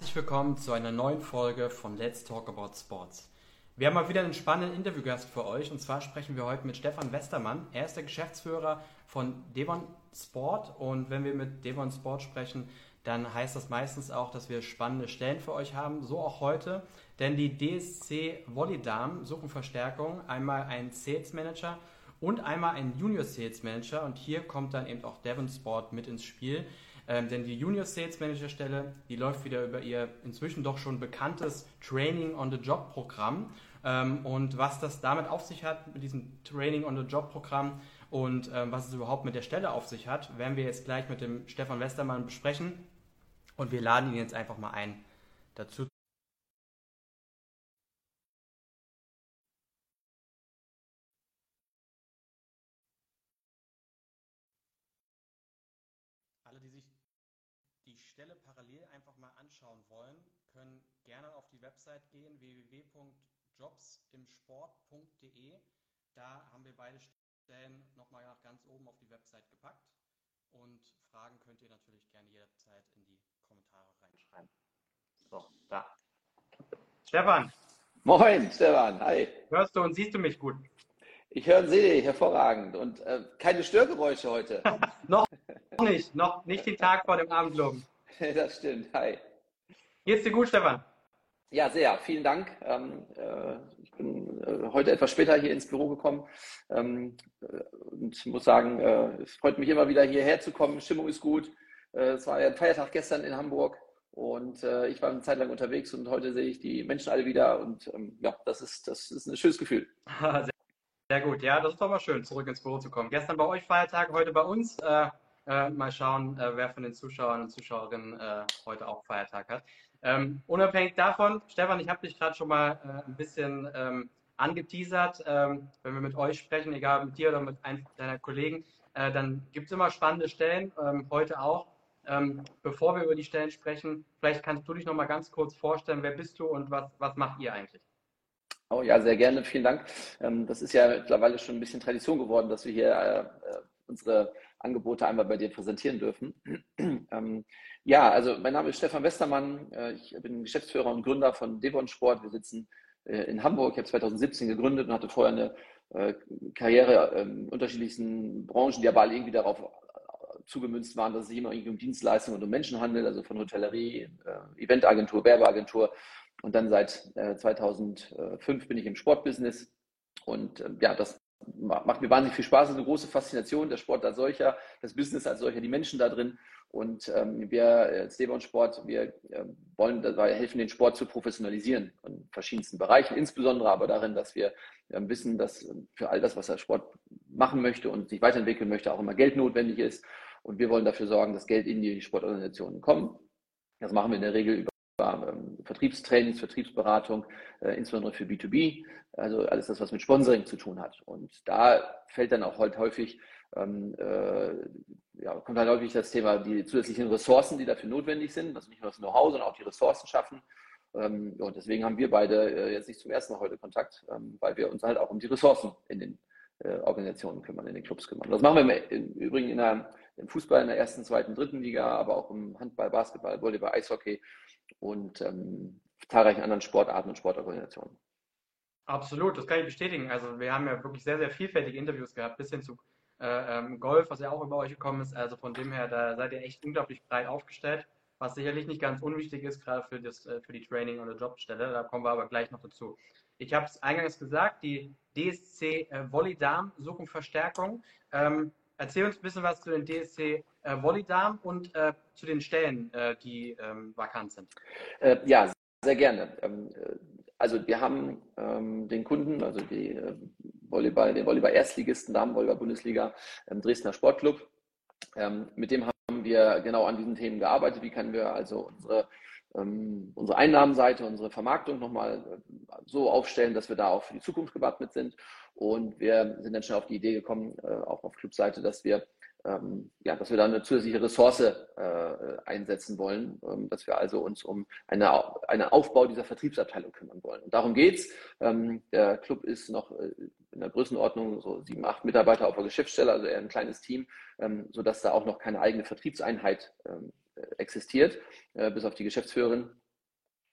Herzlich willkommen zu einer neuen Folge von Let's Talk About Sports. Wir haben mal wieder einen spannenden Interviewgast für euch und zwar sprechen wir heute mit Stefan Westermann. Er ist der Geschäftsführer von Devon Sport und wenn wir mit Devon Sport sprechen, dann heißt das meistens auch, dass wir spannende Stellen für euch haben. So auch heute, denn die DSC Volley Damen suchen Verstärkung. Einmal einen Sales Manager und einmal einen Junior Sales Manager und hier kommt dann eben auch Devon Sport mit ins Spiel. Ähm, denn die Junior Sales Manager Stelle, die läuft wieder über ihr inzwischen doch schon bekanntes Training on the Job Programm. Ähm, und was das damit auf sich hat, mit diesem Training on the Job Programm und ähm, was es überhaupt mit der Stelle auf sich hat, werden wir jetzt gleich mit dem Stefan Westermann besprechen. Und wir laden ihn jetzt einfach mal ein, dazu gerne auf die Website gehen, www.jobsimsport.de. Da haben wir beide Stellen nochmal nach ganz oben auf die Website gepackt. Und Fragen könnt ihr natürlich gerne jederzeit in die Kommentare reinschreiben. So, da. Stefan. Moin, Stefan. Hi. Hörst du und siehst du mich gut? Ich höre und sehe dich hervorragend. Und äh, keine Störgeräusche heute. noch nicht, noch nicht den Tag vor dem Abendloben. das stimmt. Hi. Geht's dir gut, Stefan? Ja, sehr. Vielen Dank. Ähm, äh, ich bin äh, heute etwas später hier ins Büro gekommen ähm, äh, und muss sagen, äh, es freut mich immer wieder hierher zu kommen. Stimmung ist gut. Äh, es war ja ein Feiertag gestern in Hamburg und äh, ich war eine Zeit lang unterwegs und heute sehe ich die Menschen alle wieder und ähm, ja, das ist, das ist ein schönes Gefühl. sehr, sehr, gut. Ja, das ist doch mal schön, zurück ins Büro zu kommen. Gestern bei euch Feiertag, heute bei uns. Mal schauen, wer von den Zuschauern und Zuschauerinnen heute auch Feiertag hat. Ähm, unabhängig davon, Stefan, ich habe dich gerade schon mal äh, ein bisschen ähm, angeteasert. Ähm, wenn wir mit euch sprechen, egal mit dir oder mit einem deiner Kollegen, äh, dann gibt es immer spannende Stellen, ähm, heute auch. Ähm, bevor wir über die Stellen sprechen, vielleicht kannst du dich noch mal ganz kurz vorstellen, wer bist du und was, was macht ihr eigentlich? Oh ja, sehr gerne, vielen Dank. Ähm, das ist ja mittlerweile schon ein bisschen Tradition geworden, dass wir hier äh, unsere Angebote einmal bei dir präsentieren dürfen. ähm, ja, also mein Name ist Stefan Westermann. Äh, ich bin Geschäftsführer und Gründer von Devon Sport. Wir sitzen äh, in Hamburg. Ich habe 2017 gegründet und hatte vorher eine äh, Karriere in unterschiedlichsten Branchen, die aber alle irgendwie darauf zugemünzt waren, dass es sich immer irgendwie um Dienstleistungen und um Menschen handelt, also von Hotellerie, Eventagentur, Werbeagentur. Und dann seit 2005 bin ich im Sportbusiness. Und ja, das macht mir wahnsinnig viel Spaß, ist eine große Faszination, der Sport als solcher, das Business als solcher, die Menschen da drin. Und ähm, wir als Devon Sport, wir äh, wollen dabei helfen, den Sport zu professionalisieren in verschiedensten Bereichen, insbesondere aber darin, dass wir äh, wissen, dass für all das, was der Sport machen möchte und sich weiterentwickeln möchte, auch immer Geld notwendig ist. Und wir wollen dafür sorgen, dass Geld in die Sportorganisationen kommt. Das machen wir in der Regel über ähm, Vertriebstrainings, Vertriebsberatung, äh, insbesondere für B2B, also alles das, was mit Sponsoring zu tun hat. Und da fällt dann auch heute häufig, ähm, äh, ja, kommt halt häufig das Thema, die zusätzlichen Ressourcen, die dafür notwendig sind, also nicht nur das Know-how, sondern auch die Ressourcen schaffen. Ähm, und deswegen haben wir beide äh, jetzt nicht zum ersten Mal heute Kontakt, ähm, weil wir uns halt auch um die Ressourcen in den äh, Organisationen kümmern, in den Clubs kümmern. Das machen wir im Übrigen in der, im Fußball in der ersten, zweiten, dritten Liga, aber auch im Handball, Basketball, Volleyball, Eishockey und ähm, zahlreichen anderen Sportarten und Sportorganisationen. Absolut, das kann ich bestätigen. Also wir haben ja wirklich sehr, sehr vielfältige Interviews gehabt, bis hin zu äh, ähm, Golf, was ja auch über euch gekommen ist. Also von dem her, da seid ihr echt unglaublich breit aufgestellt, was sicherlich nicht ganz unwichtig ist, gerade für, das, äh, für die Training- oder Jobstelle. Da kommen wir aber gleich noch dazu. Ich habe es eingangs gesagt, die DSC äh, Volley Damen suchen Verstärkung. Ähm, erzähl uns ein bisschen was zu den DSC äh, Volley Damen und äh, zu den Stellen, äh, die ähm, vakant sind. Äh, ja, sehr gerne. Ähm, äh, also wir haben ähm, den Kunden, also die äh, Volleyball, den Volleyball-Erstligisten, Damen-Volleyball-Bundesliga, ähm, Dresdner Sportclub. Ähm, mit dem haben wir genau an diesen Themen gearbeitet. Wie können wir also unsere ähm, unsere Einnahmenseite, unsere Vermarktung nochmal so aufstellen, dass wir da auch für die Zukunft gewappnet sind. Und wir sind dann schnell auf die Idee gekommen, äh, auch auf Clubseite, dass wir ähm, ja, dass wir da eine zusätzliche Ressource äh, einsetzen wollen, ähm, dass wir also uns um eine, einen Aufbau dieser Vertriebsabteilung kümmern wollen. Und darum geht's. Ähm, der Club ist noch äh, in der Größenordnung so sieben, acht Mitarbeiter auf der Geschäftsstelle, also eher ein kleines Team, ähm, sodass da auch noch keine eigene Vertriebseinheit ähm, existiert, äh, bis auf die Geschäftsführerin.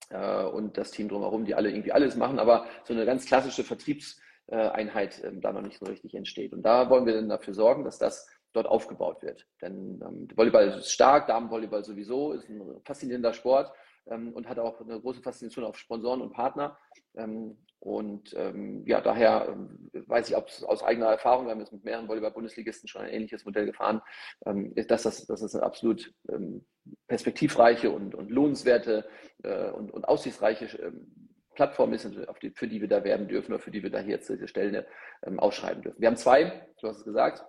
äh, und das Team drumherum, die alle irgendwie alles machen, aber so eine ganz klassische Vertriebseinheit äh, da noch nicht so richtig entsteht. Und da wollen wir dann dafür sorgen, dass das dort aufgebaut wird. Denn ähm, Volleyball ist stark, Damenvolleyball sowieso, ist ein faszinierender Sport ähm, und hat auch eine große Faszination auf Sponsoren und Partner. Ähm, und ähm, ja, daher ähm, weiß ich aus eigener Erfahrung, wir haben jetzt mit mehreren Volleyball-Bundesligisten schon ein ähnliches Modell gefahren, ähm, dass das, dass das eine absolut ähm, perspektivreiche und, und lohnenswerte äh, und, und aussichtsreiche ähm, Plattform ist, die, für die wir da werben dürfen oder für die wir da hier jetzt diese Stellen ähm, ausschreiben dürfen. Wir haben zwei, du hast es gesagt,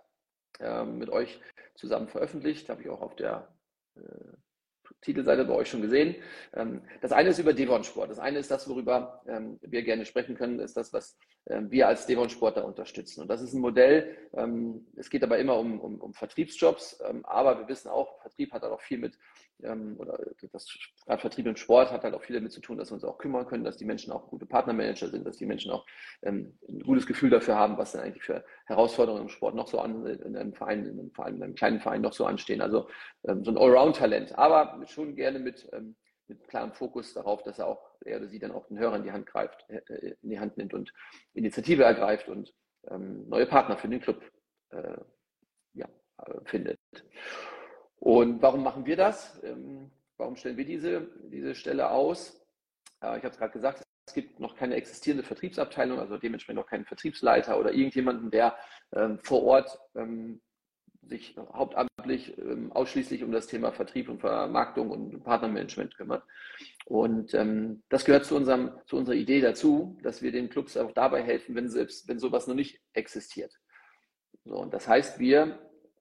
mit euch zusammen veröffentlicht, habe ich auch auf der äh, Titelseite bei euch schon gesehen. Ähm, das eine ist über Devon Sport. Das eine ist das, worüber ähm, wir gerne sprechen können, ist das, was ähm, wir als Devon Sportler unterstützen. Und das ist ein Modell, es geht aber immer um, um, um Vertriebsjobs, aber wir wissen auch, Vertrieb hat auch viel mit ähm, oder das gerade Vertrieb im Sport hat halt auch viel damit zu tun, dass wir uns auch kümmern können, dass die Menschen auch gute Partnermanager sind, dass die Menschen auch ähm, ein gutes Gefühl dafür haben, was denn eigentlich für Herausforderungen im Sport noch so an, in einem Verein, in einem, Verein, in einem kleinen Verein noch so anstehen. Also ähm, so ein Allround-Talent, aber schon gerne mit, ähm, mit klarem Fokus darauf, dass er auch, er oder sie dann auch den Hörer in die Hand greift, äh, in die Hand nimmt und Initiative ergreift und ähm, neue Partner für den Club äh, ja, äh, findet. Und warum machen wir das? Ähm, warum stellen wir diese, diese Stelle aus? Äh, ich habe es gerade gesagt, es gibt noch keine existierende Vertriebsabteilung, also dementsprechend noch keinen Vertriebsleiter oder irgendjemanden, der ähm, vor Ort ähm, sich hauptamtlich ausschließlich um das Thema Vertrieb und Vermarktung und Partnermanagement kümmert. Und ähm, das gehört zu, unserem, zu unserer Idee dazu, dass wir den Clubs auch dabei helfen, wenn, selbst, wenn sowas noch nicht existiert. So, und das heißt, wir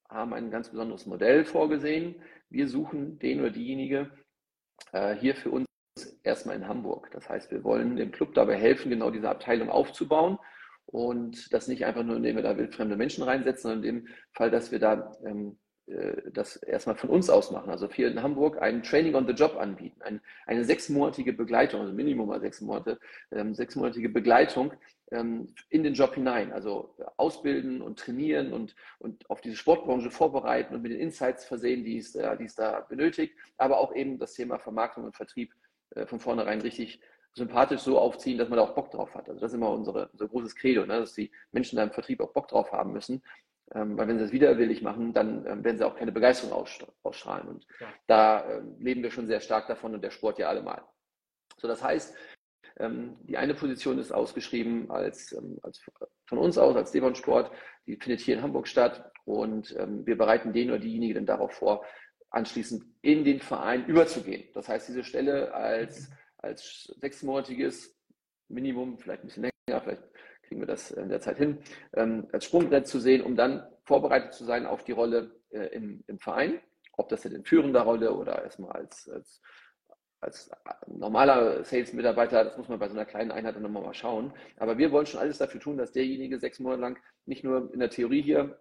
haben ein ganz besonderes Modell vorgesehen. Wir suchen den oder diejenige äh, hier für uns erstmal in Hamburg. Das heißt, wir wollen dem Club dabei helfen, genau diese Abteilung aufzubauen und das nicht einfach nur, indem wir da wildfremde Menschen reinsetzen, sondern in dem Fall, dass wir da ähm, äh, das erstmal von uns aus machen. Also hier in Hamburg ein Training on the Job anbieten, ein, eine sechsmonatige Begleitung, also Minimum mal sechs Monate, ähm, sechsmonatige Begleitung ähm, in den Job hinein. Also ausbilden und trainieren und, und auf diese Sportbranche vorbereiten und mit den Insights versehen, die es, äh, die es da benötigt, aber auch eben das Thema Vermarktung und Vertrieb äh, von vornherein richtig sympathisch so aufziehen, dass man da auch Bock drauf hat. Also das ist immer unsere, unser großes Credo, ne? dass die Menschen da im Vertrieb auch Bock drauf haben müssen. Ähm, weil wenn sie es widerwillig machen, dann ähm, werden sie auch keine Begeisterung ausstrahlen. Und ja. da ähm, leben wir schon sehr stark davon und der Sport ja allemal. So, das heißt, ähm, die eine Position ist ausgeschrieben als, ähm, als von uns aus, als Devon Sport. Die findet hier in Hamburg statt und ähm, wir bereiten den oder diejenige dann darauf vor, anschließend in den Verein überzugehen. Das heißt, diese Stelle als, als sechsmonatiges Minimum, vielleicht ein bisschen länger, vielleicht kriegen wir das in der Zeit hin, ähm, als Sprungbrett zu sehen, um dann vorbereitet zu sein auf die Rolle äh, im, im Verein, ob das jetzt in führender Rolle oder erstmal als, als als normaler Sales-Mitarbeiter, das muss man bei so einer kleinen Einheit dann nochmal mal schauen. Aber wir wollen schon alles dafür tun, dass derjenige sechs Monate lang nicht nur in der Theorie hier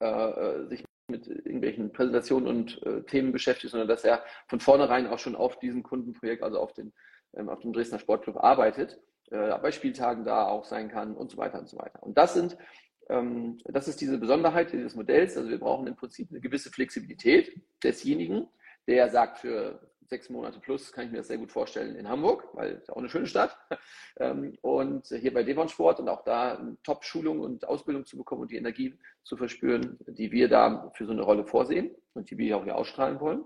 äh, äh, sich mit irgendwelchen Präsentationen und äh, Themen beschäftigt, sondern dass er von vornherein auch schon auf diesem Kundenprojekt, also auf, den, ähm, auf dem Dresdner Sportclub arbeitet, äh, bei Spieltagen da auch sein kann und so weiter und so weiter. Und das sind ähm, das ist diese Besonderheit dieses Modells. Also wir brauchen im Prinzip eine gewisse Flexibilität desjenigen, der sagt, für sechs Monate plus kann ich mir das sehr gut vorstellen in Hamburg, weil es auch eine schöne Stadt. Ähm, und hier bei Devon Sport und auch da Top-Schulung und Ausbildung zu bekommen und die Energie zu verspüren, die wir da für so eine Rolle vorsehen und die wir auch hier ausstrahlen wollen.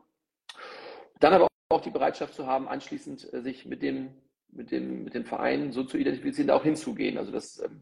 Dann aber auch die Bereitschaft zu haben, anschließend äh, sich mit dem, mit dem, mit dem Verein so zu identifizieren, da auch hinzugehen. Also das ähm,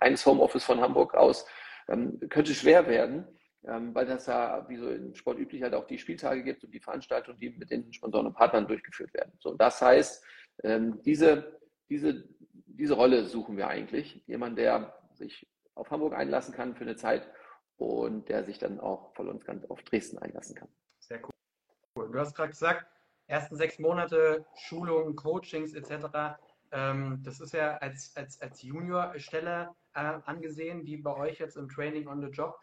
reines Homeoffice von Hamburg aus ähm, könnte schwer werden ähm, weil das ja, wie so im Sport üblich, halt auch die Spieltage gibt und die Veranstaltungen, die mit den Sponsoren und Partnern durchgeführt werden. So, das heißt, ähm, diese, diese, diese Rolle suchen wir eigentlich. Jemand, der sich auf Hamburg einlassen kann für eine Zeit und der sich dann auch voll und ganz auf Dresden einlassen kann. Sehr cool. Du hast gerade gesagt, ersten sechs Monate Schulungen, Coachings etc. Ähm, das ist ja als, als, als Juniorstelle äh, angesehen, die bei euch jetzt im Training on the Job.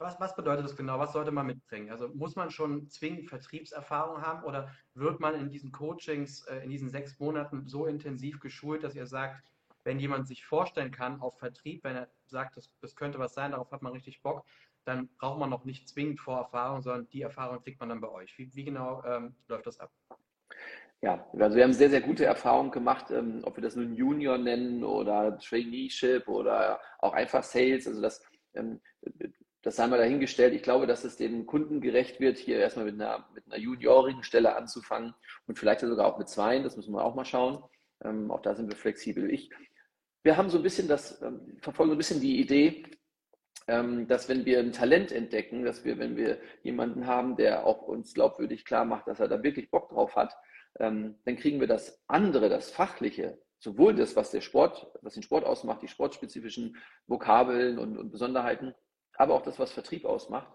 Was, was bedeutet das genau? Was sollte man mitbringen? Also muss man schon zwingend Vertriebserfahrung haben oder wird man in diesen Coachings, äh, in diesen sechs Monaten so intensiv geschult, dass ihr sagt, wenn jemand sich vorstellen kann auf Vertrieb, wenn er sagt, das, das könnte was sein, darauf hat man richtig Bock, dann braucht man noch nicht zwingend Vorerfahrung, sondern die Erfahrung kriegt man dann bei euch. Wie, wie genau ähm, läuft das ab? Ja, also wir haben sehr, sehr gute Erfahrungen gemacht, ähm, ob wir das nun Junior nennen oder Traineeship oder auch einfach Sales. Also das, ähm, das haben wir dahingestellt. Ich glaube, dass es den Kunden gerecht wird, hier erstmal mit einer, mit einer juniorigen Stelle anzufangen und vielleicht sogar auch mit zweien. Das müssen wir auch mal schauen. Ähm, auch da sind wir flexibel. Ich, wir haben so ein bisschen das, ähm, verfolgen so ein bisschen die Idee, ähm, dass wenn wir ein Talent entdecken, dass wir, wenn wir jemanden haben, der auch uns glaubwürdig klar macht, dass er da wirklich Bock drauf hat, ähm, dann kriegen wir das andere, das Fachliche, sowohl das, was der Sport, was den Sport ausmacht, die sportspezifischen Vokabeln und, und Besonderheiten, aber auch das, was Vertrieb ausmacht,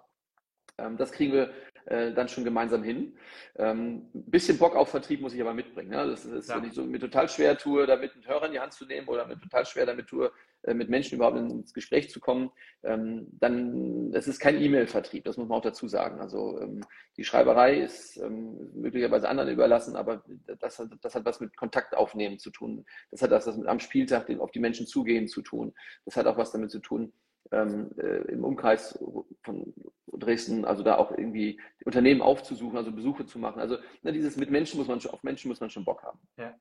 ähm, das kriegen wir äh, dann schon gemeinsam hin. Ähm, ein bisschen Bock auf Vertrieb muss ich aber mitbringen. Ne? Das ist, ja. wenn ich so mir total schwer tue, damit einen Hörer in die Hand zu nehmen oder mir total schwer damit tue, äh, mit Menschen überhaupt ins Gespräch zu kommen, ähm, dann es ist kein E-Mail-Vertrieb, das muss man auch dazu sagen. Also ähm, die Schreiberei ist ähm, möglicherweise anderen überlassen, aber das hat, das hat was mit Kontakt aufnehmen zu tun. Das hat was mit am Spieltag auf die Menschen zugehen zu tun. Das hat auch was damit zu tun, ähm, äh, im Umkreis von Dresden, also da auch irgendwie Unternehmen aufzusuchen, also Besuche zu machen. Also ne, dieses mit Menschen muss man schon, auf Menschen muss man schon Bock haben. Ja.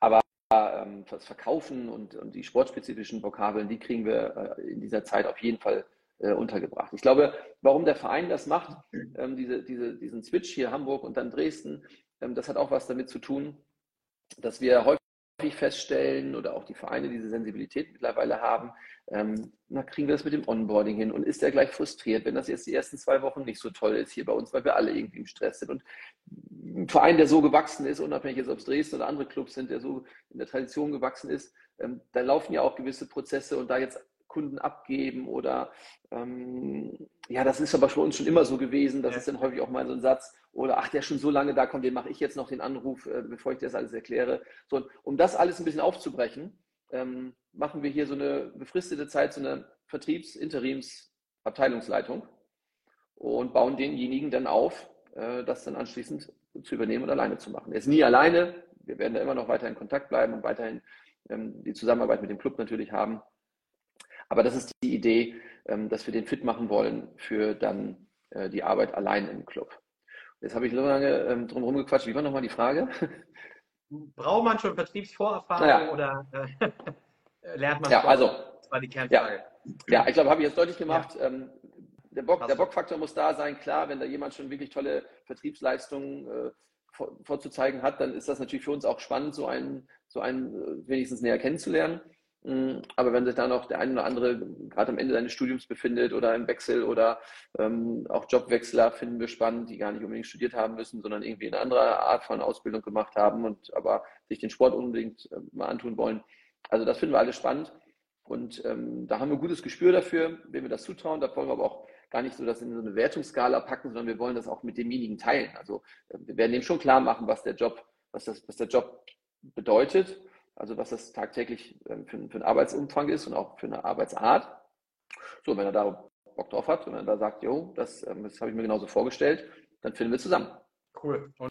Aber ähm, das Verkaufen und, und, die sportspezifischen Vokabeln, die kriegen wir äh, in dieser Zeit auf jeden Fall äh, untergebracht. Ich glaube, warum der Verein das macht, ähm, diese, diese, diesen Switch hier Hamburg und dann Dresden, ähm, das hat auch was damit zu tun, dass wir häufig feststellen oder auch die Vereine diese Sensibilität mittlerweile haben, ähm, na, kriegen wir das mit dem Onboarding hin und ist er gleich frustriert, wenn das jetzt die ersten zwei Wochen nicht so toll ist hier bei uns, weil wir alle irgendwie im Stress sind. Und ein Verein, der so gewachsen ist, unabhängig jetzt, ob es Dresden oder andere Clubs sind, der so in der Tradition gewachsen ist, ähm, da laufen ja auch gewisse Prozesse und da jetzt Kunden abgeben oder ähm, ja, das ist aber für uns schon immer so gewesen. Das ja. ist dann häufig auch mal so ein Satz oder ach, der ist schon so lange da, komm, den mache ich jetzt noch den Anruf, äh, bevor ich dir das alles erkläre. So, um das alles ein bisschen aufzubrechen, ähm, machen wir hier so eine befristete Zeit, so eine Vertriebs-Interims-Abteilungsleitung und bauen denjenigen dann auf, äh, das dann anschließend zu übernehmen und alleine zu machen. Er ist nie alleine. Wir werden da immer noch weiter in Kontakt bleiben und weiterhin ähm, die Zusammenarbeit mit dem Club natürlich haben. Aber das ist die Idee, ähm, dass wir den fit machen wollen für dann äh, die Arbeit allein im Club. Jetzt habe ich so lange ähm, drum herum gequatscht. Wie war nochmal die Frage? Braucht man schon Vertriebsvorerfahrung naja. oder äh, lernt man ja, also, Das war die Kernfrage. Ja, ja ich glaube, habe ich jetzt deutlich gemacht. Ja. Ähm, der, Bock, der Bockfaktor muss da sein. Klar, wenn da jemand schon wirklich tolle Vertriebsleistungen äh, vor, vorzuzeigen hat, dann ist das natürlich für uns auch spannend, so einen, so einen äh, wenigstens näher kennenzulernen. Mm, aber wenn sich da noch der eine oder andere gerade am Ende seines Studiums befindet oder im Wechsel oder ähm, auch Jobwechsler finden wir spannend, die gar nicht unbedingt studiert haben müssen, sondern irgendwie eine andere Art von Ausbildung gemacht haben und aber sich den Sport unbedingt äh, mal antun wollen. Also das finden wir alles spannend und ähm, da haben wir ein gutes Gespür dafür, wem wir das zutrauen. Da wollen wir aber auch gar nicht so das in so eine Wertungsskala packen, sondern wir wollen das auch mit demjenigen teilen. Also äh, wir werden dem schon klar machen, was der Job, was das, was der Job bedeutet also was das tagtäglich ähm, für, für einen Arbeitsumfang ist und auch für eine Arbeitsart. So, wenn er da Bock drauf hat und er da sagt, jo, das, ähm, das habe ich mir genauso vorgestellt, dann finden wir zusammen. Cool. Und,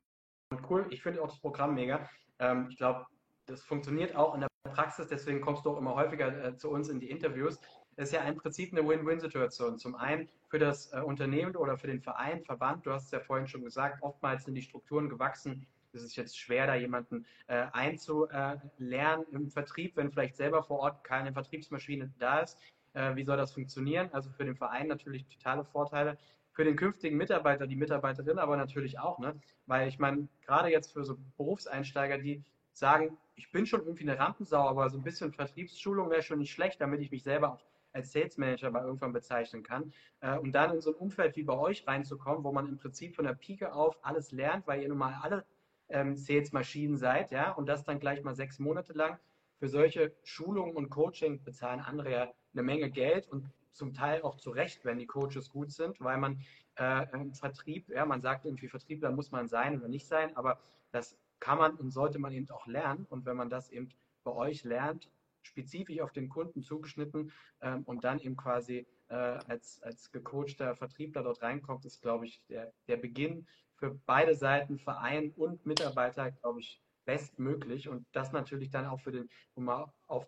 cool, ich finde auch das Programm mega. Ähm, ich glaube, das funktioniert auch in der Praxis, deswegen kommst du auch immer häufiger äh, zu uns in die Interviews. Es ist ja im Prinzip eine Win-Win-Situation. Zum einen für das äh, Unternehmen oder für den Verein, Verband, du hast es ja vorhin schon gesagt, oftmals sind die Strukturen gewachsen, es ist jetzt schwer, da jemanden äh, einzulernen im Vertrieb, wenn vielleicht selber vor Ort keine Vertriebsmaschine da ist. Äh, wie soll das funktionieren? Also für den Verein natürlich totale Vorteile. Für den künftigen Mitarbeiter, die Mitarbeiterin aber natürlich auch, ne? Weil ich meine, gerade jetzt für so Berufseinsteiger, die sagen, ich bin schon irgendwie eine Rampensau, aber so ein bisschen Vertriebsschulung wäre schon nicht schlecht, damit ich mich selber auch als Sales Manager bei irgendwann bezeichnen kann. Äh, und dann in so ein Umfeld wie bei euch reinzukommen, wo man im Prinzip von der Pike auf alles lernt, weil ihr nun mal alle ähm, Sales-Maschinen seid, ja, und das dann gleich mal sechs Monate lang. Für solche Schulungen und Coaching bezahlen andere ja eine Menge Geld und zum Teil auch zu Recht, wenn die Coaches gut sind, weil man äh, im Vertrieb, ja, man sagt irgendwie, Vertriebler muss man sein oder nicht sein, aber das kann man und sollte man eben auch lernen. Und wenn man das eben bei euch lernt, spezifisch auf den Kunden zugeschnitten ähm, und dann eben quasi äh, als, als gecoachter Vertriebler dort reinkommt, ist, glaube ich, der, der Beginn für beide Seiten, Verein und Mitarbeiter, glaube ich, bestmöglich. Und das natürlich dann auch für den, um mal auf,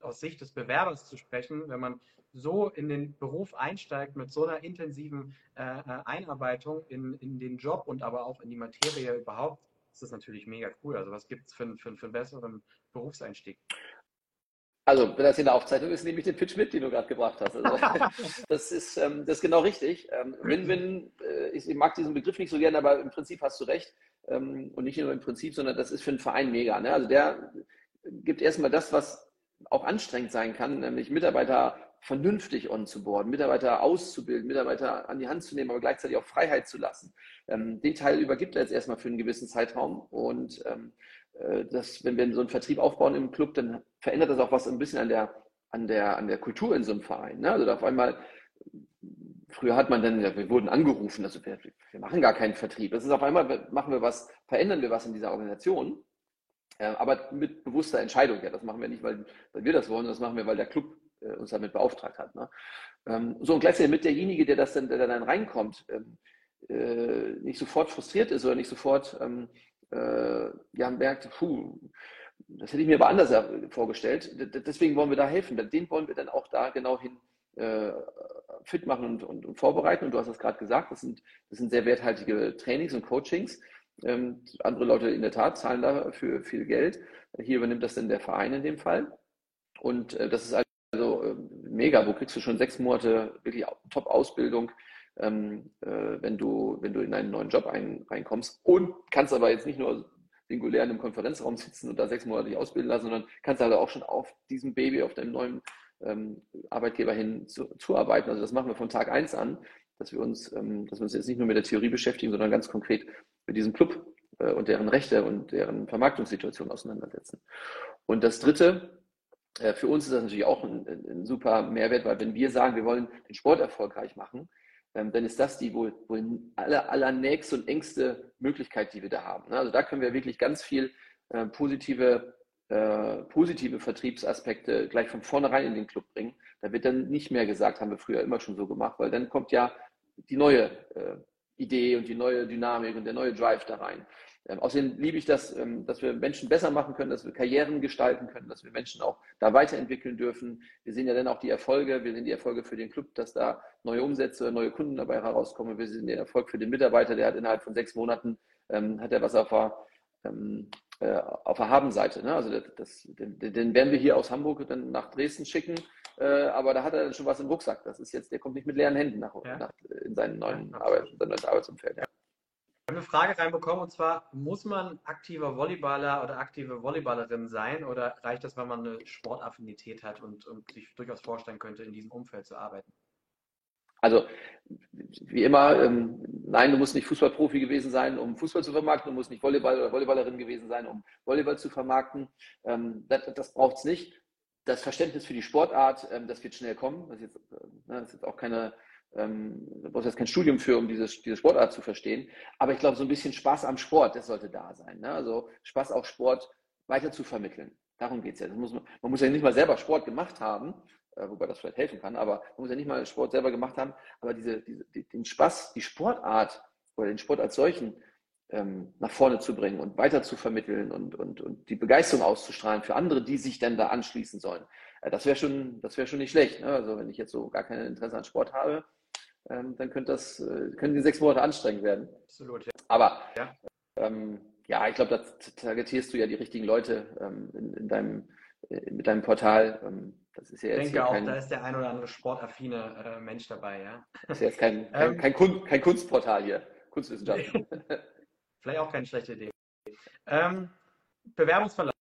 aus Sicht des Bewerbers zu sprechen, wenn man so in den Beruf einsteigt mit so einer intensiven äh, äh, Einarbeitung in, in den Job und aber auch in die Materie überhaupt, ist das natürlich mega cool. Also was gibt es für, für, für einen besseren Berufseinstieg? Also, wenn das hier eine Aufzeichnung ist, nehme ich den Pitch mit, den du gerade gebracht hast. Also, das, ist, ähm, das ist genau richtig. Ähm, Win-Win, äh, ich, mag diesen Begriff nicht so gerne, aber im Prinzip hast du recht. Ähm, und nicht nur im Prinzip, sondern das ist für einen Verein mega. Ne? Also der gibt erstmal das, was auch anstrengend sein kann, nämlich Mitarbeiter vernünftig on zu boarden, Mitarbeiter auszubilden, Mitarbeiter an die Hand zu nehmen, aber gleichzeitig auch Freiheit zu lassen. Ähm, den Teil übergibt er jetzt erstmal für einen gewissen Zeitraum und äh, das, wenn wir so einen Vertrieb aufbauen im Club, dann verändert das auch was ein bisschen an der, an der, an der Kultur in so einem Verein. Ne? Also auf einmal, früher hat man dann, wir wurden angerufen, also wir, wir machen gar keinen Vertrieb. Das ist auf einmal, machen wir was, verändern wir was in dieser Organisation, äh, aber mit bewusster Entscheidung. Ja, das machen wir nicht, weil, weil wir das wollen, das machen wir, weil der Club äh, uns damit beauftragt hat. Ne? Ähm, so, und gleichzeitig mit derjenige, der das dann, der dann reinkommt, ähm, äh, nicht sofort frustriert ist oder nicht sofort ähm, äh, ja, merkt, puh, das hätte ich mir aber anders vorgestellt. Deswegen wollen wir da helfen. Den wollen wir dann auch da genau hin äh, fit machen und, und, und, vorbereiten. Und du hast es gerade gesagt, das sind, das sind sehr werthaltige Trainings und Coachings. Ähm, andere Leute in der Tat zahlen dafür viel Geld. Hier übernimmt das dann der Verein in dem Fall. Und äh, das ist also äh, mega. Wo kriegst du schon sechs Monate wirklich Top-Ausbildung? Ähm, äh, wenn, du, wenn du in einen neuen Job ein, reinkommst und kannst aber jetzt nicht nur singulär in einem Konferenzraum sitzen und da sechs Monate dich ausbilden lassen, sondern kannst halt auch schon auf diesem Baby, auf deinem neuen ähm, Arbeitgeber hin zu, zuarbeiten. Also das machen wir von Tag eins an, dass wir uns, ähm, dass wir uns jetzt nicht nur mit der Theorie beschäftigen, sondern ganz konkret mit diesem Club äh, und deren Rechte und deren Vermarktungssituation auseinandersetzen. Und das Dritte, äh, für uns ist das natürlich auch ein, ein, super Mehrwert, weil wenn wir sagen, wir wollen den Sport erfolgreich machen, dann ist das die wohl, wohl aller, allernächste und engste Möglichkeit, die wir da haben. Ne? Also da können wir wirklich ganz viel äh, positive, äh, positive Vertriebsaspekte gleich von vornherein in den Club bringen. Da wird dann nicht mehr gesagt, haben wir früher immer schon so gemacht, weil dann kommt ja die neue äh, Idee und die neue Dynamik und der neue Drive da rein. Ähm, außerdem liebe ich das, ähm, dass wir Menschen besser machen können, dass wir Karrieren gestalten können, dass wir Menschen auch da weiterentwickeln dürfen. Wir sehen ja dann auch die Erfolge. Wir sehen die Erfolge für den Club, dass da neue Umsätze, neue Kunden dabei herauskommen. Wir sehen den Erfolg für den Mitarbeiter, der hat innerhalb von sechs Monaten ähm, hat er was auf der, ähm, äh, auf der Habenseite. Ne? Also das, das, den, den, werden wir hier aus Hamburg dann nach Dresden schicken, äh, aber da hat er dann schon was im Rucksack. Das ist jetzt, der kommt nicht mit leeren Händen nach, ja. nach in seinen neuen Arbeit, in sein neues Arbeitsumfeld. Ja. Wir haben eine Frage reinbekommen und zwar, muss man aktiver Volleyballer oder aktive Volleyballerin sein oder reicht das, wenn man eine Sportaffinität hat und, und sich durchaus vorstellen könnte, in diesem Umfeld zu arbeiten? Also, wie immer, ähm, nein, du musst nicht Fußballprofi gewesen sein, um Fußball zu vermarkten, du musst nicht Volleyball oder Volleyballerin gewesen sein, um Volleyball zu vermarkten. Ähm, das das braucht es nicht. Das Verständnis für die Sportart, ähm, das wird schnell kommen. Das ist jetzt, äh, das ist jetzt auch keine ähm, da brauchst du jetzt kein Studium für, um diese, diese Sportart zu verstehen. Aber ich glaube, so ein bisschen Spaß am Sport, das sollte da sein. Ne? Also Spaß auf Sport weiter zu vermitteln. Darum geht es ja. Muss man, man, muss ja nicht mal selber Sport gemacht haben, äh, wobei das vielleicht helfen kann, aber man muss ja nicht mal Sport selber gemacht haben, aber diese, diese, den Spaß, die Sportart oder den Sport als solchen ähm, nach vorne zu bringen und weiter zu vermitteln und, und, und die Begeisterung auszustrahlen für andere, die sich dann da anschließen sollen. Das wäre schon, das schon nicht schlecht. Ne? Also wenn ich jetzt so gar kein Interesse an Sport habe, ähm, dann könnte das, äh, können die sechs Monate anstrengend werden. Absolut, ja. Aber ja, ähm, ja ich glaube, da targetierst du ja die richtigen Leute ähm, in, in, deinem, äh, mit deinem Portal. Ähm, das ist ja jetzt ich denke auch, kein, da ist der ein oder andere sportaffine äh, Mensch dabei, ja. Das ist jetzt kein, kein, ähm, kein, Kun kein Kunstportal hier, Kunstwissenschaften. Vielleicht auch keine schlechte Idee. Ähm, Bewerbungsverlauf.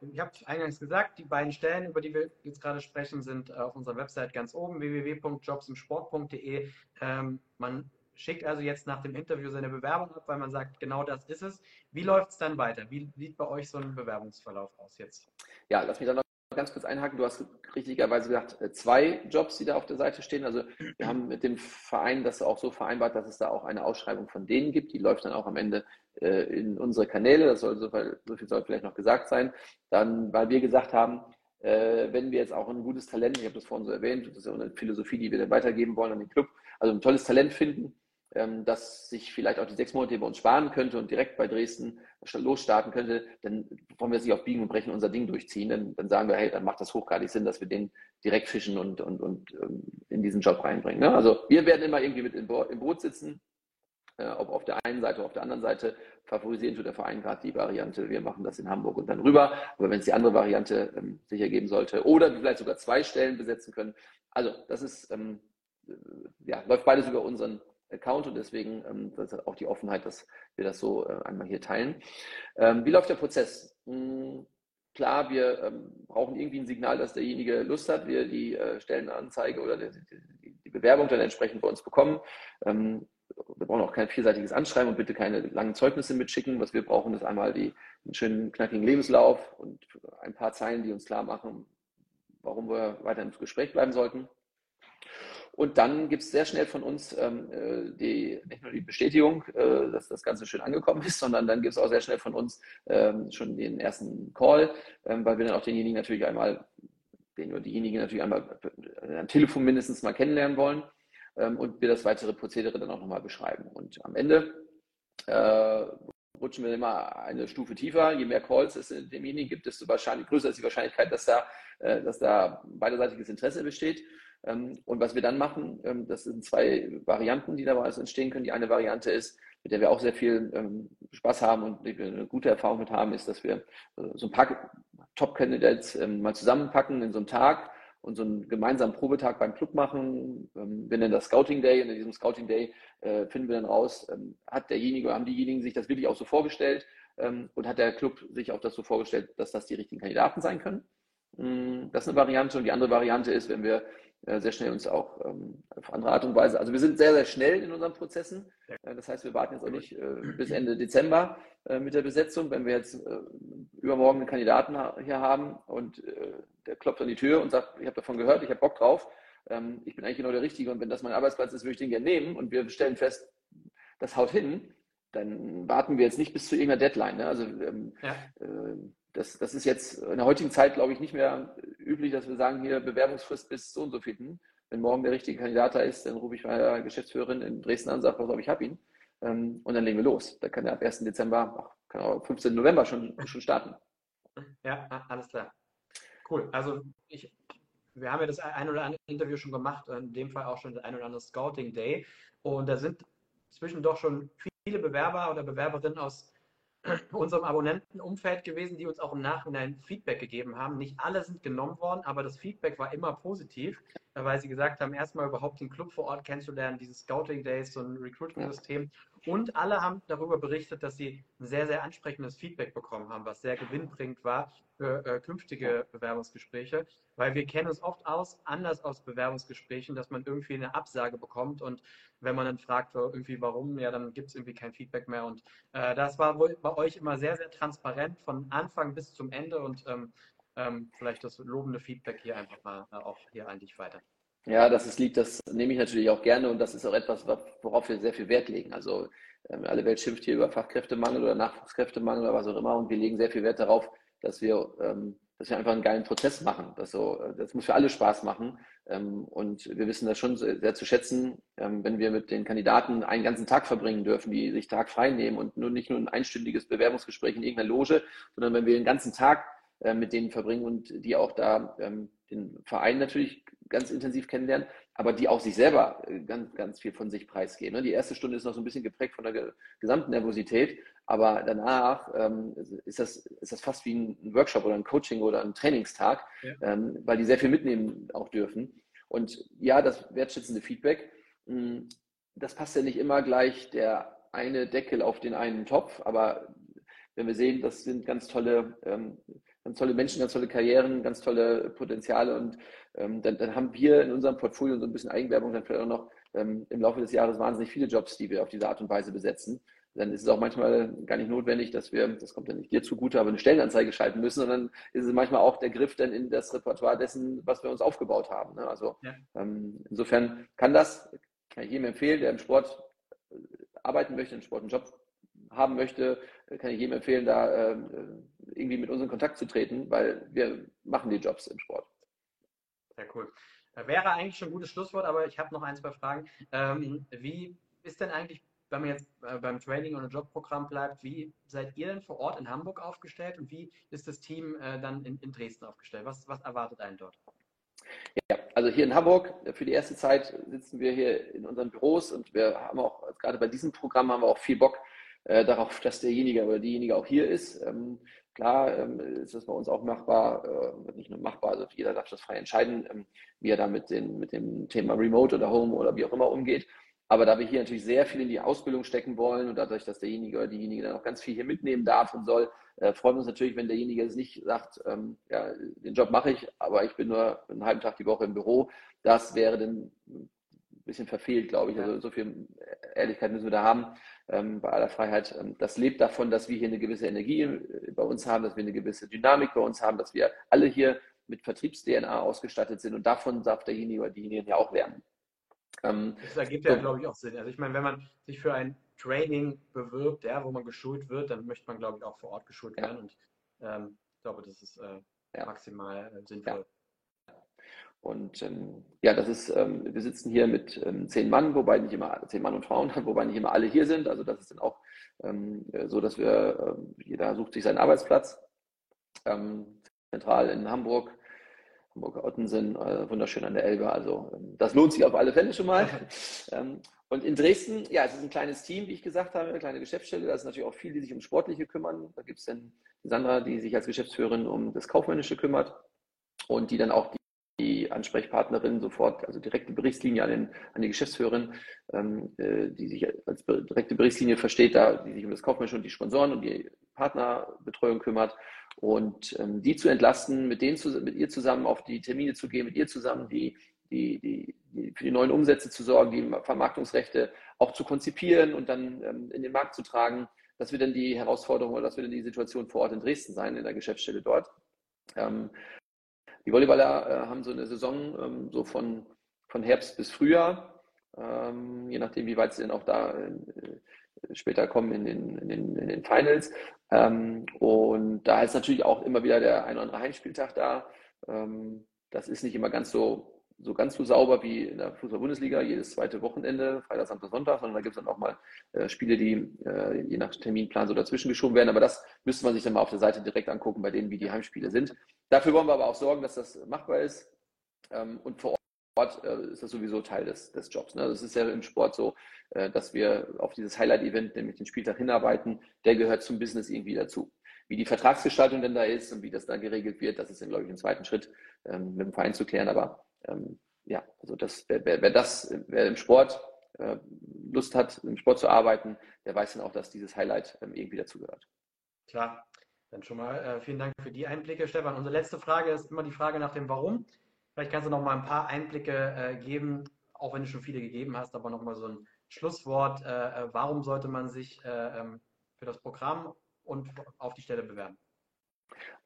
Ich habe eingangs gesagt, die beiden Stellen, über die wir jetzt gerade sprechen, sind auf unserer Website ganz oben, www.jobsimsport.de. Ähm, man schickt also jetzt nach dem Interview seine Bewerbung ab, weil man sagt, genau das ist es. Wie läuft es dann weiter? Wie sieht bei euch so ein Bewerbungsverlauf aus jetzt? Ja, lass mich dann noch ganz kurz einhaken. Du hast richtigerweise gesagt, äh, zwei Jobs, die da auf der Seite stehen. Also wir haben mit dem Verein das auch so vereinbart, dass es da auch eine Ausschreibung von denen gibt. Die läuft dann auch am Ende äh, in unsere Kanäle. Das soll so, so viel soll vielleicht noch gesagt sein. Dann, weil wir gesagt haben, äh, wenn wir jetzt auch ein gutes Talent, ich habe das vorhin so erwähnt, das ist ja eine Philosophie, die wir dann weitergeben wollen an den Club, also ein tolles Talent finden, ähm, dass sich vielleicht auch die sechs Monate bei uns sparen könnte und direkt bei Dresden losstarten könnte, dann wollen wir es auf Biegen und Brechen unser Ding durchziehen. Dann, dann sagen wir, hey, dann macht das hochgradig Sinn, dass wir den direkt fischen und, und, und ähm, in diesen Job reinbringen. Ne? Also wir werden immer irgendwie mit im Boot sitzen, äh, ob auf der einen Seite oder auf der anderen Seite favorisieren tut der Verein gerade die Variante, wir machen das in Hamburg und dann rüber. Aber wenn es die andere Variante ähm, sich ergeben sollte oder vielleicht sogar zwei Stellen besetzen können, also das ist, ähm, ja, läuft beides über unseren Account und deswegen ähm, auch die Offenheit, dass wir das so äh, einmal hier teilen. Ähm, wie läuft der Prozess? Hm, klar, wir ähm, brauchen irgendwie ein Signal, dass derjenige Lust hat, wir die äh, Stellenanzeige oder die, die, die, Bewerbung dann entsprechend bei uns bekommen. Ähm, wir brauchen auch kein vielseitiges Anschreiben und bitte keine langen Zeugnisse mitschicken. Was wir brauchen, ist einmal die, einen schönen, knackigen Lebenslauf und ein paar Zeilen, die uns klar machen, warum wir weiter im Gespräch bleiben sollten. Und dann gibt es sehr schnell von uns ähm, äh, die, nicht nur die Bestätigung, äh, dass das Ganze schön angekommen ist, sondern dann gibt es auch sehr schnell von uns ähm, schon den ersten Call, ähm, weil wir dann auch denjenigen natürlich einmal, den oder diejenigen natürlich einmal äh, am Telefon mindestens mal kennenlernen wollen ähm, und wir das weitere Prozedere dann auch nochmal beschreiben. Und am Ende äh, rutschen wir immer eine Stufe tiefer. Je mehr Calls es demjenigen gibt, desto wahrscheinlich, größer ist die Wahrscheinlichkeit, dass da, äh, dass da beiderseitiges Interesse besteht. Ähm, und was wir dann machen, ähm, das sind zwei Varianten, die dabei entstehen können. Die eine Variante ist, mit der wir auch sehr viel ähm, Spaß haben und die wir eine gute Erfahrung mit haben, ist, dass wir äh, so ein paar Top-Candidates mal zusammenpacken in so einem Tag und so einen gemeinsamen Probetag beim Club machen. Wir nennen das Scouting Day und in diesem Scouting Day äh, finden wir dann raus, hat derjenige oder haben diejenigen sich das wirklich auch so vorgestellt und hat der Club sich auch das so vorgestellt, dass das die richtigen Kandidaten sein können. Mm, das ist eine Variante und die andere Variante ist, wenn wir sehr schnell uns auch ähm, auf andere Art und Weise. Also wir sind sehr, sehr schnell in unseren Prozessen. Äh, das heißt, wir warten jetzt auch nicht äh, bis Ende Dezember äh, mit der Besetzung. Wenn wir jetzt äh, übermorgen einen Kandidaten hier haben und äh, der klopft an die Tür und sagt, ich habe davon gehört, ich habe Bock drauf, ähm, ich bin eigentlich genau der Richtige und wenn das mein Arbeitsplatz ist, würde ich den gerne nehmen und wir stellen fest, das haut hin, dann warten wir jetzt nicht bis zu irgendeiner Deadline. Ne? Also ähm, ja das, das ist jetzt in der heutigen Zeit, glaube ich, nicht mehr üblich, dass wir sagen, hier Bewerbungsfrist bis so und so viel. Wenn morgen der richtige Kandidat da ist, dann rufe ich meine Geschäftsführerin in Dresden an und sage, pass auf, ich habe ihn. Ähm, und dann legen wir los. Da kann er ab 1. Dezember, ach, kann auch 15. November schon, schon starten. Ja, alles klar. Cool. Also ich, wir haben ja das ein oder andere Interview schon gemacht, in dem Fall auch schon das ein oder andere Scouting Day. Und da sind zwischen doch schon viele Bewerber oder Bewerberinnen aus unserem Abonnentenumfeld gewesen, die uns auch im Nachhinein Feedback gegeben haben. Nicht alle sind genommen worden, aber das Feedback war immer positiv, weil sie gesagt haben, erstmal überhaupt den Club vor Ort kennenzulernen, dieses Scouting Days, so ein Recruiting-System. Und alle haben darüber berichtet, dass sie sehr, sehr ansprechendes Feedback bekommen haben, was sehr gewinnbringend war für äh, künftige Bewerbungsgespräche, weil wir kennen uns oft aus, anders aus Bewerbungsgesprächen, dass man irgendwie eine Absage bekommt und wenn man dann fragt, irgendwie warum, ja, dann gibt es irgendwie kein Feedback mehr. Und äh, das war wohl bei euch immer sehr, sehr transparent von Anfang bis zum Ende und ähm, ähm, vielleicht das lobende Feedback hier einfach mal äh, auch hier an dich weiter. Ja, das ist lieb, das nehme ich natürlich auch gerne und das ist auch etwas, worauf wir sehr viel Wert legen. Also ähm, alle Welt schimpft hier über Fachkräftemangel oder Nachwuchskräftemangel oder was auch immer und wir legen sehr viel Wert darauf, dass wir ähm, dass wir einfach einen geilen Prozess machen. Das, so, das muss für alle Spaß machen. Ähm, und wir wissen das schon sehr zu schätzen, ähm, wenn wir mit den Kandidaten einen ganzen Tag verbringen dürfen, die sich Tag frei nehmen und nur nicht nur ein einstündiges Bewerbungsgespräch in irgendeiner Loge, sondern wenn wir den ganzen Tag äh, mit denen verbringen und die auch da ähm, den Verein natürlich ganz intensiv kennenlernen, aber die auch sich selber äh, ganz, ganz viel von sich preisgeben. Ne? Die erste Stunde ist noch so ein bisschen geprägt von der gesamten Nervosität, aber danach ähm, ist, das, ist das fast wie ein Workshop oder ein Coaching oder ein Trainingstag, ja. ähm, weil die sehr viel mitnehmen auch dürfen. Und ja, das wertschätzende Feedback, mh, hm, das passt ja nicht immer gleich der eine Deckel auf den einen Topf, aber wenn wir sehen, das sind ganz tolle, ähm, ganz tolle Menschen, ganz tolle Karrieren, ganz tolle Potenziale und ähm, dann, dann, haben wir in unserem Portfolio so ein bisschen Eigenwerbung dann vielleicht auch noch ähm, im Laufe des Jahres wahnsinnig viele Jobs, die wir auf diese Art und Weise besetzen dann ist es auch manchmal gar nicht notwendig, dass wir, das kommt ja nicht dir zugute, aber eine Stellenanzeige schalten müssen, sondern ist es manchmal auch der Griff dann in das Repertoire dessen, was wir uns aufgebaut haben. Ne? Also ja. ähm, insofern kann das, kann ich jedem empfehlen, der im Sport äh, arbeiten möchte, im Sport einen Job haben möchte, kann ich jedem empfehlen, da äh, irgendwie mit uns in Kontakt zu treten, weil wir machen die Jobs im Sport. Sehr cool. Wäre eigentlich schon ein gutes Schlusswort, aber ich habe noch ein, zwei Fragen. Ähm, wie ist denn eigentlich wenn man jetzt äh, beim Training oder Jobprogramm bleibt, wie seid ihr denn vor Ort in Hamburg aufgestellt und wie ist das Team äh, dann in, in, Dresden aufgestellt? Was, was erwartet einen dort? Ja, also hier in Hamburg, für die erste Zeit sitzen wir hier in unseren Büros und wir haben auch, gerade bei diesem Programm haben wir auch viel Bock, äh, darauf, dass derjenige oder diejenige auch hier ist. Ähm, klar ähm, ist das bei uns auch machbar, äh, nicht nur machbar, also jeder darf das frei entscheiden, ähm, wie er da mit, den, mit dem Thema Remote oder Home oder wie auch immer umgeht. Aber da wir hier natürlich sehr viel in die Ausbildung stecken wollen und dadurch, dass derjenige oder diejenige dann auch ganz viel hier mitnehmen darf und soll, äh, freuen wir uns natürlich, wenn derjenige es nicht sagt, ähm, ja, den Job mache ich, aber ich bin nur einen halben Tag die Woche im Büro. Das wäre dann ein bisschen verfehlt, glaube ich. Also so viel Ehrlichkeit müssen wir da haben ähm, bei aller Freiheit. Ähm, das lebt davon, dass wir hier eine gewisse Energie äh, bei uns haben, dass wir eine gewisse Dynamik bei uns haben, dass wir alle hier mit Vertriebs-DNA ausgestattet sind und davon darf derjenige oder diejenige ja auch lernen. Ähm, das ergibt ja, glaube ich, auch Sinn. Also ich meine, wenn man sich für ein Training bewirbt, ja, wo man geschult wird, dann möchte man, glaube ich, auch vor Ort geschult werden. Und ähm, ich glaube, das ist äh, ja. maximal äh, sinnvoll. Ja. Und ähm, ja, das ist, ähm, wir sitzen hier mit ähm, zehn Mann, wobei nicht immer zehn Mann und Frauen, wobei nicht immer alle hier sind. Also das ist dann auch ähm, so, dass wir, ähm, jeder sucht sich seinen Arbeitsplatz. Ähm, zentral in Hamburg, Hamburg-Ottensen, äh, wunderschön an der Elbe. Also das lohnt sich auf alle Fälle schon mal. und in Dresden, ja, es ist ein kleines Team, wie ich gesagt habe, eine kleine Geschäftsstelle. Da ist natürlich auch viele, die sich um Sportliche kümmern. Da gibt es dann Sandra, die sich als Geschäftsführerin um das Kaufmännische kümmert und die dann auch die, Ansprechpartnerin sofort, also direkte Berichtslinie an, den, an die Geschäftsführerin, ähm, äh, die sich als direkte Berichtslinie versteht, da, die sich um das Kaufmännische und die Sponsoren und die Partnerbetreuung kümmert und ähm, die zu entlasten, mit denen zu, mit ihr zusammen auf die Termine zu gehen, mit ihr zusammen die, die, die, die für die neuen Umsätze zu sorgen, die Vermarktungsrechte auch zu konzipieren und dann ähm, in den Markt zu tragen. Das wird dann die Herausforderung oder das wird dann die Situation vor Ort in Dresden sein, in der Geschäftsstelle dort. Ähm, die Volleyballer äh, haben so eine Saison ähm, so von, von Herbst bis Frühjahr, ähm, je nachdem, wie weit sie denn auch da äh, später kommen in den, in den, in den Finals. Ähm, und da ist natürlich auch immer wieder der ein oder andere Heimspieltag da. Ähm, das ist nicht immer ganz so, so ganz so sauber wie in der Fußball-Bundesliga, jedes zweite Wochenende, Freitag, Samstag, Sonntag, sondern da gibt es dann auch mal äh, Spiele, die äh, je nach Terminplan so dazwischen geschoben werden. Aber das müsste man sich dann mal auf der Seite direkt angucken, bei denen, wie die Heimspiele sind. Dafür wollen wir aber auch sorgen, dass das machbar ist. Ähm, und vor Ort äh, ist das sowieso Teil des, des Jobs. Ne? Das ist ja im Sport so, äh, dass wir auf dieses Highlight-Event, nämlich den Spieltag hinarbeiten, der gehört zum Business irgendwie dazu. Wie die Vertragsgestaltung denn da ist und wie das da geregelt wird, das ist dann, glaube ich, im zweiten Schritt ähm, mit dem Verein zu klären. Aber ähm, ja, also das, wer, wer, wer das, wer im Sport äh, Lust hat, im Sport zu arbeiten, der weiß dann auch, dass dieses Highlight ähm, irgendwie dazugehört. Klar. Dann schon mal äh, vielen Dank für die Einblicke, Stefan. Unsere letzte Frage ist immer die Frage nach dem Warum. Vielleicht kannst du noch mal ein paar Einblicke äh, geben, auch wenn du schon viele gegeben hast, aber noch mal so ein Schlusswort. Äh, äh warum sollte man sich äh, ähm, für das Programm und auf die Stelle bewerben?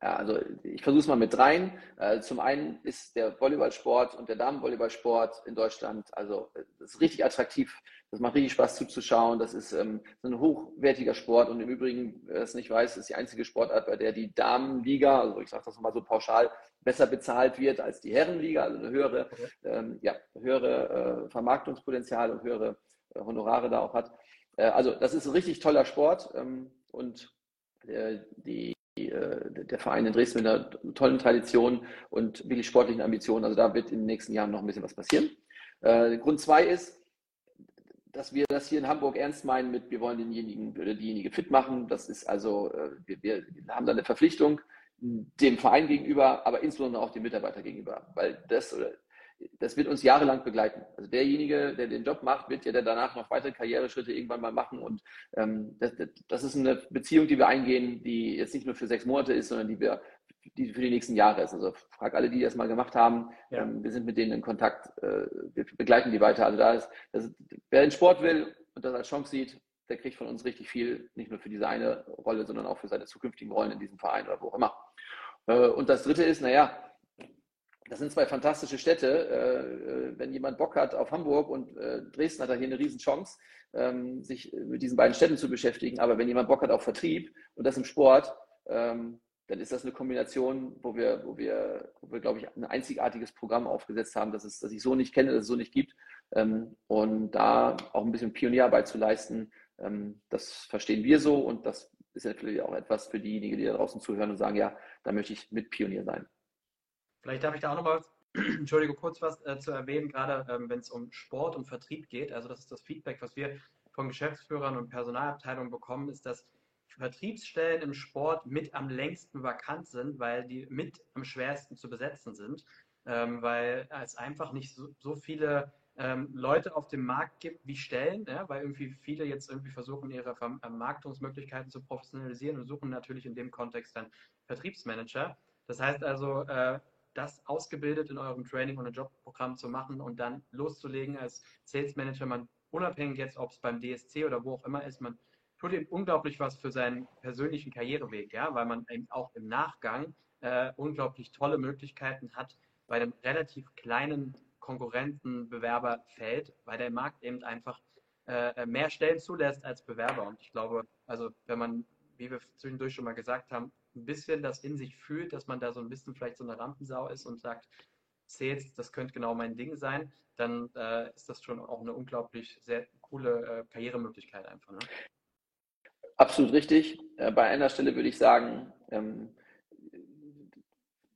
Ja, also ich versuche es mal mit rein. Äh, zum einen ist der Volleyballsport und der Damenvolleyballsport in Deutschland, also das ist richtig attraktiv. Das macht richtig Spaß zuzuschauen. Das ist ähm, ein hochwertiger Sport und im Übrigen, wer es nicht weiß, ist die einzige Sportart, bei der die Damenliga, also ich sage das mal so pauschal, besser bezahlt wird als die Herrenliga, also eine höhere, ähm, ja, höhere äh, Vermarktungspotenzial und höhere äh, Honorare da auch hat. Äh, also das ist ein richtig toller Sport ähm, und äh, äh, der Verein in Dresden mit einer tollen Tradition und wirklich sportlichen Ambitionen. Also da wird in den nächsten Jahren noch ein bisschen was passieren. Äh, Grund zwei ist, dass wir das hier in Hamburg ernst meinen mit, wir wollen denjenigen oder diejenige fit machen. Das ist also, äh, wir, wir haben da eine Verpflichtung dem Verein gegenüber, aber insbesondere auch dem Mitarbeiter gegenüber, weil das oder das wird uns jahrelang begleiten. Also derjenige, der den Job macht, wird ja danach noch weitere Karriereschritte irgendwann mal machen. Und ähm, das, das, ist eine Beziehung, die wir eingehen, die jetzt nicht nur für sechs Monate ist, sondern die wir die für die nächsten Jahre ist. Also frag alle, die das mal gemacht haben. Ja. Ähm, wir sind mit denen in Kontakt, äh, wir begleiten die weiter. Also da ist, das, wer den Sport will und das als Chance sieht, der kriegt von uns richtig viel, nicht nur für diese eine Rolle, sondern auch für seine zukünftigen Rollen in diesem Verein oder wo auch immer. Äh, und das dritte ist, naja, das sind zwei fantastische Städte. Äh, äh, wenn jemand Bock hat auf Hamburg und äh, Dresden hat da hier eine Riesenchance, ähm, sich mit diesen beiden Städten zu beschäftigen. Aber wenn jemand Bock hat auf Vertrieb und das im Sport, ähm, dann ist das eine Kombination, wo wir, wo wir, wo wir, glaube ich, ein einzigartiges Programm aufgesetzt haben, das, es, das ich so nicht kenne, das es so nicht gibt. Ähm, und da auch ein bisschen Pionierarbeit zu leisten, das verstehen wir so und das ist natürlich auch etwas für diejenigen, die da draußen zuhören und sagen, ja, da möchte ich mit Pionier sein. Vielleicht darf ich da auch noch mal, Entschuldige, kurz was äh, zu erwähnen, gerade ähm, wenn es um Sport und Vertrieb geht. Also das ist das Feedback, was wir von Geschäftsführern und Personalabteilungen bekommen, ist, dass Vertriebsstellen im Sport mit am längsten vakant sind, weil die mit am schwersten zu besetzen sind, ähm, weil es einfach nicht so, so viele ähm, Leute auf dem Markt gibt wie Stellen, ja, weil irgendwie viele jetzt irgendwie versuchen, ihre Vermarktungsmöglichkeiten zu professionalisieren und suchen natürlich in dem Kontext dann Vertriebsmanager. Das heißt also, äh, das ausgebildet in eurem Training- und Jobprogramm zu machen und dann loszulegen als Sales Manager, man unabhängig jetzt, ob es beim DSC oder wo auch immer ist, man tut eben unglaublich was für seinen persönlichen Karriereweg, ja, weil man eben auch im Nachgang äh, unglaublich tolle Möglichkeiten hat, bei einem relativ kleinen Konkurrentenbewerberfeld, weil der Markt eben einfach äh, mehr Stellen zulässt als Bewerber. Und ich glaube, also wenn man, wie wir zwischendurch schon mal gesagt haben, ein bisschen das in sich fühlt, dass man da so ein bisschen vielleicht so eine Rampensau ist und sagt, Sales, das könnte genau mein Ding sein, dann äh, ist das schon auch eine unglaublich sehr coole äh, Karrieremöglichkeit einfach. Ne? Absolut richtig. Äh, bei einer Stelle würde ich sagen, ähm,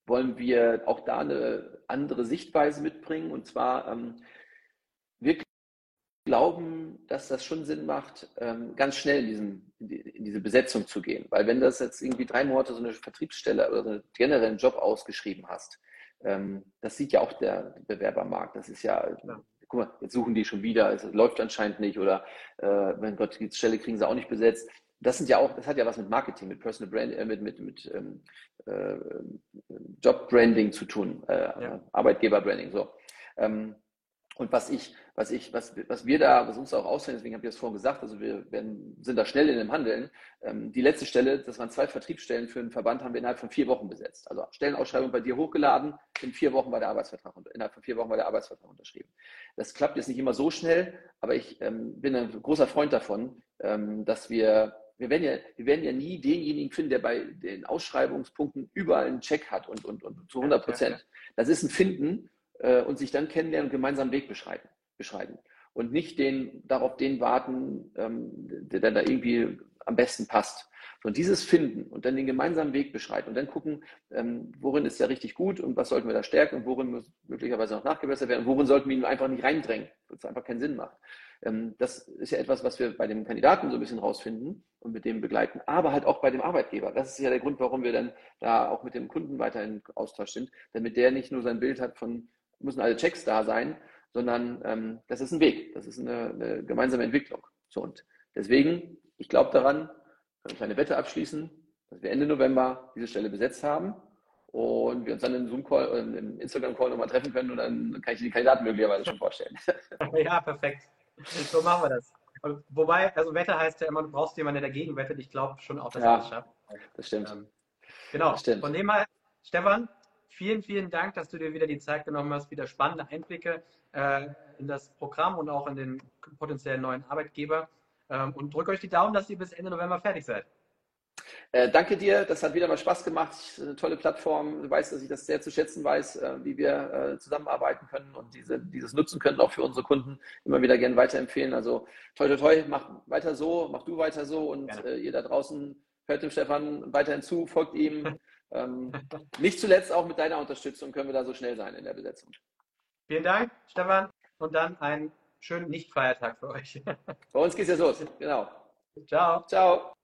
wollen wir auch da eine andere Sichtweise mitbringen. Und zwar, ähm, glauben, dass das schon Sinn macht, ähm, ganz schnell in, diesen, in, diese Besetzung zu gehen. Weil wenn das jetzt irgendwie drei Monate so eine Vertriebsstelle oder einen generellen Job ausgeschrieben hast, ähm, das sieht ja auch der Bewerbermarkt. Das ist ja, ja. guck mal, jetzt suchen die schon wieder, es läuft anscheinend nicht oder äh, mein Gott, die Stelle kriegen sie auch nicht besetzt das sind ja auch, das hat ja was mit Marketing, mit Personal Brand, äh, mit, mit, mit ähm, äh, Job Branding zu tun, äh, ja. Arbeitgeber Branding, so. Ähm, und was ich, was ich, was, was wir da, was uns auch ausfällt, deswegen habe ich das vorhin gesagt, also wir werden, sind da schnell in dem Handeln. Ähm, die letzte Stelle, das waren zwei Vertriebsstellen für einen Verband, haben wir innerhalb von vier Wochen besetzt. Also Stellenausschreibung bei dir hochgeladen, in vier Wochen war der Arbeitsvertrag, innerhalb von vier Wochen war der Arbeitsvertrag unterschrieben. Das klappt jetzt nicht immer so schnell, aber ich ähm, bin ein großer Freund davon, ähm, dass wir wir werden, ja, wir werden ja nie denjenigen finden, der bei den Ausschreibungspunkten überall einen Check hat und, und, und zu 100 Prozent. Das ist ein Finden äh, und sich dann kennenlernen und gemeinsam Weg beschreiten. beschreiten. Und nicht den, darauf den warten, ähm, der dann da irgendwie am besten passt. Und dieses Finden und dann den gemeinsamen Weg beschreiten und dann gucken, ähm, worin ist er richtig gut und was sollten wir da stärken und worin muss möglicherweise noch nachgebessert werden und worin sollten wir ihn einfach nicht reindrängen, weil es einfach keinen Sinn macht. Ähm, das ist ja etwas, was wir bei dem Kandidaten so ein bisschen rausfinden und mit dem begleiten, aber halt auch bei dem Arbeitgeber. Das ist ja der Grund, warum wir dann da auch mit dem Kunden weiter in Austausch sind, damit der nicht nur sein Bild hat von, müssen alle Checks da sein, sondern ähm, das ist ein Weg, das ist eine, eine gemeinsame Entwicklung. So, und deswegen, ich glaube daran, eine kleine Wette abschließen, dass wir Ende November diese Stelle besetzt haben und wir uns dann im Zoom-Call, äh, im Instagram-Call nochmal treffen können und dann kann ich die Kandidaten möglicherweise schon vorstellen. Ja, perfekt. So machen wir das. Wobei, also Wette heißt ja immer, du brauchst jemanden, der dagegen wettet. Ich glaube schon auch, dass ja, er das schafft. Das stimmt. Ähm, genau. Das stimmt. Von dem her, Stefan, vielen, vielen Dank, dass du dir wieder die Zeit genommen hast, wieder spannende Einblicke äh, in das Programm und auch in den potenziellen neuen Arbeitgeber. Ähm, und drücke euch die Daumen, dass ihr bis Ende November fertig seid. Äh, danke dir, das hat wieder mal Spaß gemacht. Eine tolle Plattform. Du weißt, dass ich das sehr zu schätzen weiß, äh, wie wir äh, zusammenarbeiten können und diese, dieses nutzen können, auch für unsere Kunden immer wieder gerne weiterempfehlen. Also toi, toi, toi, mach weiter so, mach du weiter so und äh, ihr da draußen hört dem Stefan weiterhin zu, folgt ihm. ähm, nicht zuletzt auch mit deiner Unterstützung können wir da so schnell sein in der Besetzung. Vielen Dank, Stefan, und dann einen schönen Nicht-Feiertag für euch. Bei uns geht es ja los, genau. Ciao. Ciao.